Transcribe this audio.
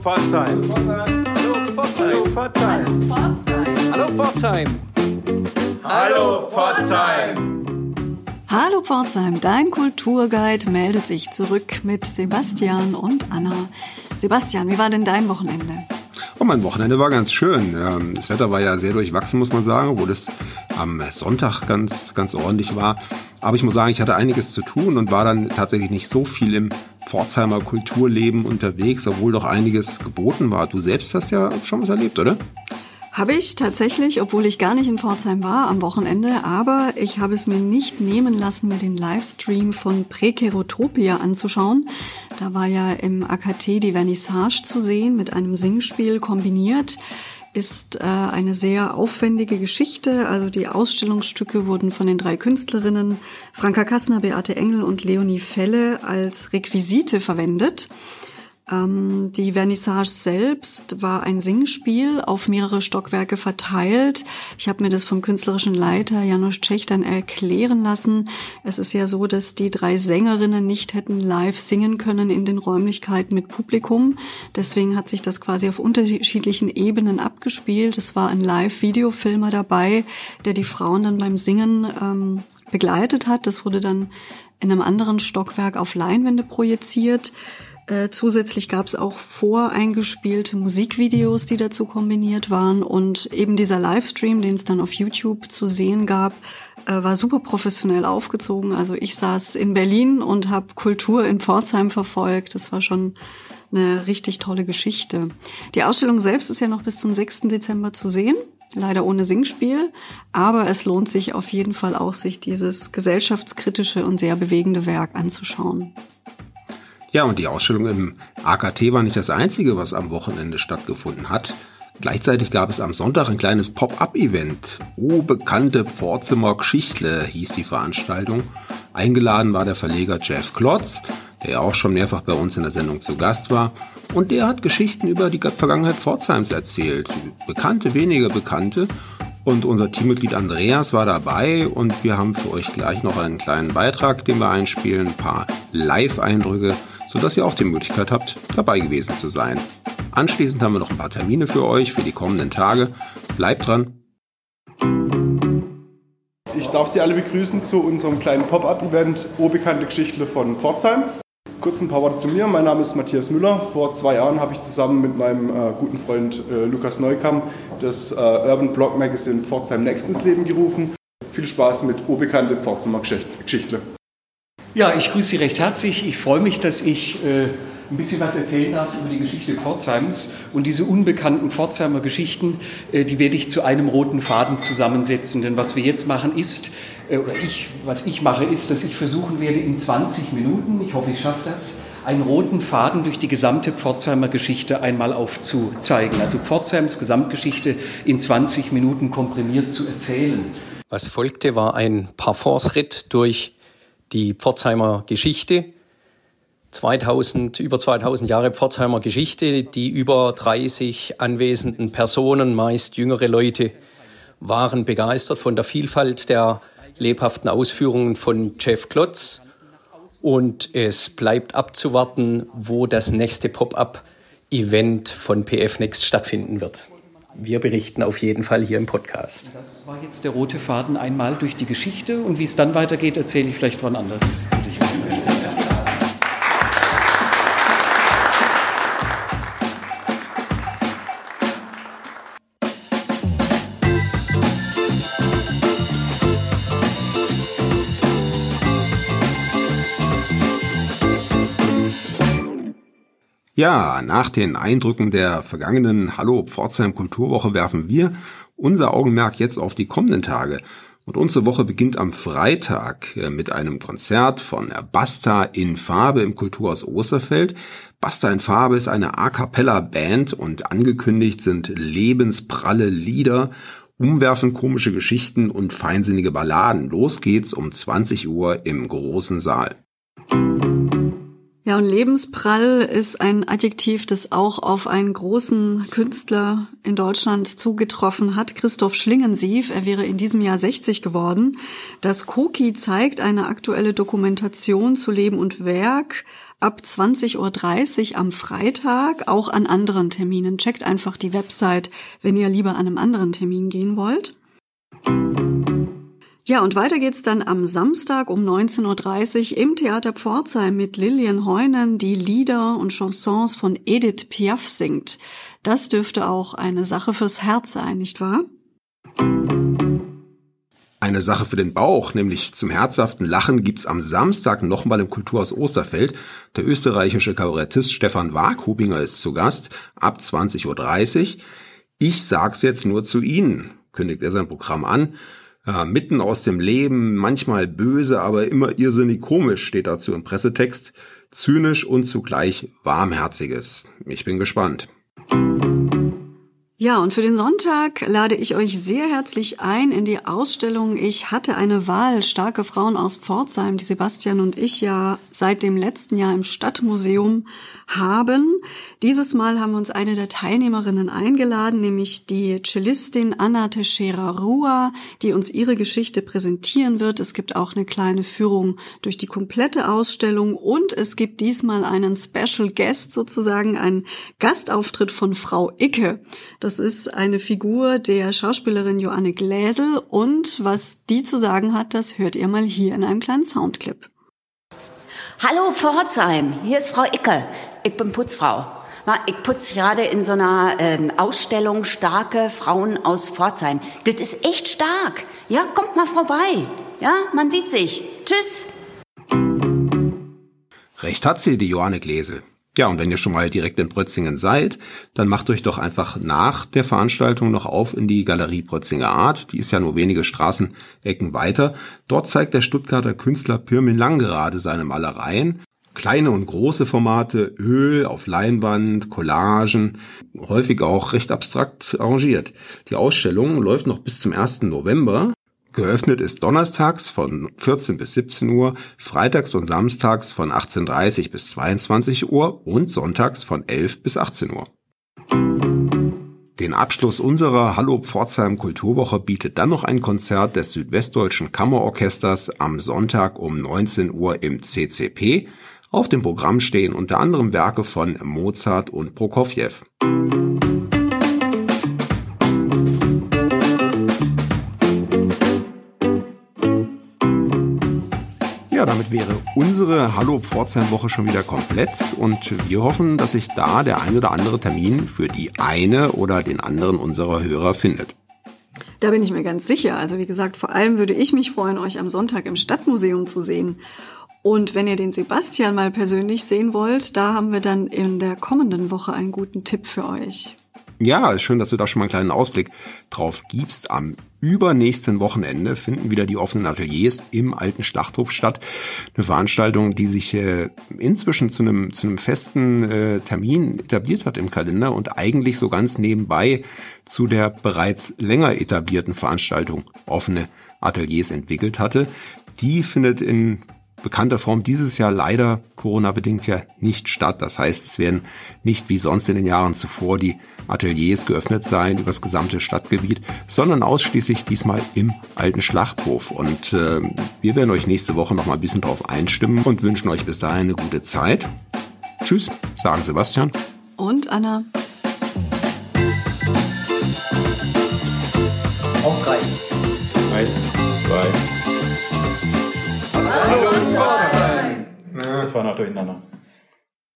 Pforzheim. Hallo Pforzheim. Hallo Pforzheim. Hallo Pforzheim. Hallo Pforzheim, dein Kulturguide meldet sich zurück mit Sebastian und Anna. Sebastian, wie war denn dein Wochenende? Oh, mein Wochenende war ganz schön. Ähm, das Wetter war ja sehr durchwachsen, muss man sagen, obwohl es am Sonntag ganz, ganz ordentlich war. Aber ich muss sagen, ich hatte einiges zu tun und war dann tatsächlich nicht so viel im Pforzheimer Kulturleben unterwegs, obwohl doch einiges geboten war. Du selbst hast ja schon was erlebt, oder? Habe ich tatsächlich, obwohl ich gar nicht in Pforzheim war am Wochenende, aber ich habe es mir nicht nehmen lassen, mir den Livestream von Prekerotopia anzuschauen. Da war ja im AKT die Vernissage zu sehen mit einem Singspiel kombiniert ist äh, eine sehr aufwendige Geschichte. Also die Ausstellungsstücke wurden von den drei Künstlerinnen Franka Kassner, Beate Engel und Leonie Felle als Requisite verwendet. Ähm, die Vernissage selbst war ein Singspiel auf mehrere Stockwerke verteilt. Ich habe mir das vom künstlerischen Leiter Janusz Czech dann erklären lassen. Es ist ja so, dass die drei Sängerinnen nicht hätten live singen können in den Räumlichkeiten mit Publikum. Deswegen hat sich das quasi auf unterschiedlichen Ebenen abgespielt. Es war ein Live-Videofilmer dabei, der die Frauen dann beim Singen ähm, begleitet hat. Das wurde dann in einem anderen Stockwerk auf Leinwände projiziert. Äh, zusätzlich gab es auch voreingespielte Musikvideos, die dazu kombiniert waren. Und eben dieser Livestream, den es dann auf YouTube zu sehen gab, äh, war super professionell aufgezogen. Also ich saß in Berlin und habe Kultur in Pforzheim verfolgt. Das war schon eine richtig tolle Geschichte. Die Ausstellung selbst ist ja noch bis zum 6. Dezember zu sehen. Leider ohne Singspiel, aber es lohnt sich auf jeden Fall auch, sich dieses gesellschaftskritische und sehr bewegende Werk anzuschauen. Ja, und die Ausstellung im AKT war nicht das einzige, was am Wochenende stattgefunden hat. Gleichzeitig gab es am Sonntag ein kleines Pop-up-Event. Oh, bekannte Pforzimmer Geschichtle hieß die Veranstaltung. Eingeladen war der Verleger Jeff Klotz, der ja auch schon mehrfach bei uns in der Sendung zu Gast war. Und der hat Geschichten über die Vergangenheit Pforzheims erzählt. Bekannte, weniger bekannte. Und unser Teammitglied Andreas war dabei und wir haben für euch gleich noch einen kleinen Beitrag, den wir einspielen, ein paar Live-Eindrücke sodass ihr auch die Möglichkeit habt, dabei gewesen zu sein. Anschließend haben wir noch ein paar Termine für euch für die kommenden Tage. Bleibt dran. Ich darf Sie alle begrüßen zu unserem kleinen Pop-up-Event Urbekannte Geschichte von Pforzheim. Kurz ein paar Worte zu mir. Mein Name ist Matthias Müller. Vor zwei Jahren habe ich zusammen mit meinem äh, guten Freund äh, Lukas Neukamm das äh, Urban Blog Magazine Pforzheim Next ins Leben gerufen. Viel Spaß mit Urbekannte Pforzheimer Geschichte. Ja, ich grüße Sie recht herzlich. Ich freue mich, dass ich äh, ein bisschen was erzählen darf über die Geschichte Pforzheims. Und diese unbekannten Pforzheimer Geschichten, äh, die werde ich zu einem roten Faden zusammensetzen. Denn was wir jetzt machen ist, äh, oder ich, was ich mache, ist, dass ich versuchen werde, in 20 Minuten, ich hoffe, ich schaffe das, einen roten Faden durch die gesamte Pforzheimer Geschichte einmal aufzuzeigen. Also Pforzheims Gesamtgeschichte in 20 Minuten komprimiert zu erzählen. Was folgte, war ein Parforce-Ritt durch die Pforzheimer Geschichte. 2000, über 2000 Jahre Pforzheimer Geschichte, die über 30 anwesenden Personen, meist jüngere Leute, waren begeistert von der Vielfalt der lebhaften Ausführungen von Jeff Klotz. Und es bleibt abzuwarten, wo das nächste Pop-up-Event von PF Next stattfinden wird wir berichten auf jeden Fall hier im Podcast. Das war jetzt der rote Faden einmal durch die Geschichte und wie es dann weitergeht, erzähle ich vielleicht wann anders. Ja, nach den Eindrücken der vergangenen Hallo Pforzheim Kulturwoche werfen wir unser Augenmerk jetzt auf die kommenden Tage. Und unsere Woche beginnt am Freitag äh, mit einem Konzert von Basta in Farbe im Kulturhaus Osterfeld. Basta in Farbe ist eine A cappella Band und angekündigt sind lebenspralle Lieder, umwerfend komische Geschichten und feinsinnige Balladen. Los geht's um 20 Uhr im großen Saal. Ja, und lebensprall ist ein Adjektiv, das auch auf einen großen Künstler in Deutschland zugetroffen hat, Christoph Schlingensief. Er wäre in diesem Jahr 60 geworden. Das Koki zeigt eine aktuelle Dokumentation zu Leben und Werk ab 20.30 Uhr am Freitag, auch an anderen Terminen. Checkt einfach die Website, wenn ihr lieber an einem anderen Termin gehen wollt. Ja, und weiter geht's dann am Samstag um 19.30 Uhr im Theater Pforzheim mit Lilian Heunen, die Lieder und Chansons von Edith Piaf singt. Das dürfte auch eine Sache fürs Herz sein, nicht wahr? Eine Sache für den Bauch, nämlich zum herzhaften Lachen gibt's am Samstag nochmal im Kulturhaus Osterfeld. Der österreichische Kabarettist Stefan Warkhubinger ist zu Gast ab 20.30 Uhr. Ich sag's jetzt nur zu Ihnen, kündigt er sein Programm an. Ja, mitten aus dem Leben, manchmal böse, aber immer irrsinnig komisch steht dazu im Pressetext. Zynisch und zugleich warmherziges. Ich bin gespannt. Ja, und für den Sonntag lade ich euch sehr herzlich ein in die Ausstellung Ich hatte eine Wahl, starke Frauen aus Pforzheim, die Sebastian und ich ja seit dem letzten Jahr im Stadtmuseum haben. Dieses Mal haben wir uns eine der Teilnehmerinnen eingeladen, nämlich die Cellistin Anna Teixeira Rua, die uns ihre Geschichte präsentieren wird. Es gibt auch eine kleine Führung durch die komplette Ausstellung und es gibt diesmal einen Special Guest sozusagen, einen Gastauftritt von Frau Icke. Das das ist eine Figur der Schauspielerin Joanne Gläsel und was die zu sagen hat, das hört ihr mal hier in einem kleinen Soundclip. Hallo Pforzheim, hier ist Frau Icke. Ich bin Putzfrau. Ich putze gerade in so einer ähm, Ausstellung starke Frauen aus Pforzheim. Das ist echt stark. Ja, kommt mal vorbei. Ja, man sieht sich. Tschüss. Recht hat sie, die Joanne Gläsel. Ja, und wenn ihr schon mal direkt in Brötzingen seid, dann macht euch doch einfach nach der Veranstaltung noch auf in die Galerie Brötzinger Art. Die ist ja nur wenige Straßenecken weiter. Dort zeigt der Stuttgarter Künstler Pirmin Langgerade seine Malereien. Kleine und große Formate, Öl auf Leinwand, Collagen, häufig auch recht abstrakt arrangiert. Die Ausstellung läuft noch bis zum 1. November. Geöffnet ist donnerstags von 14 bis 17 Uhr, freitags und samstags von 18.30 bis 22 Uhr und sonntags von 11 bis 18 Uhr. Den Abschluss unserer Hallo Pforzheim Kulturwoche bietet dann noch ein Konzert des Südwestdeutschen Kammerorchesters am Sonntag um 19 Uhr im CCP. Auf dem Programm stehen unter anderem Werke von Mozart und Prokofjew. Ja, damit wäre unsere Hallo Pforzheim Woche schon wieder komplett und wir hoffen, dass sich da der ein oder andere Termin für die eine oder den anderen unserer Hörer findet. Da bin ich mir ganz sicher. Also wie gesagt, vor allem würde ich mich freuen, euch am Sonntag im Stadtmuseum zu sehen. Und wenn ihr den Sebastian mal persönlich sehen wollt, da haben wir dann in der kommenden Woche einen guten Tipp für euch. Ja, schön, dass du da schon mal einen kleinen Ausblick drauf gibst. Am übernächsten Wochenende finden wieder die offenen Ateliers im alten Schlachthof statt. Eine Veranstaltung, die sich äh, inzwischen zu einem, zu einem festen äh, Termin etabliert hat im Kalender und eigentlich so ganz nebenbei zu der bereits länger etablierten Veranstaltung offene Ateliers entwickelt hatte. Die findet in bekannter Form dieses Jahr leider Corona-bedingt ja nicht statt. Das heißt, es werden nicht wie sonst in den Jahren zuvor die Ateliers geöffnet sein über das gesamte Stadtgebiet, sondern ausschließlich diesmal im alten Schlachthof. Und äh, wir werden euch nächste Woche noch mal ein bisschen drauf einstimmen und wünschen euch bis dahin eine gute Zeit. Tschüss, sagen Sebastian. Und Anna. Auf Hallo Pforzheim! Das war noch durcheinander.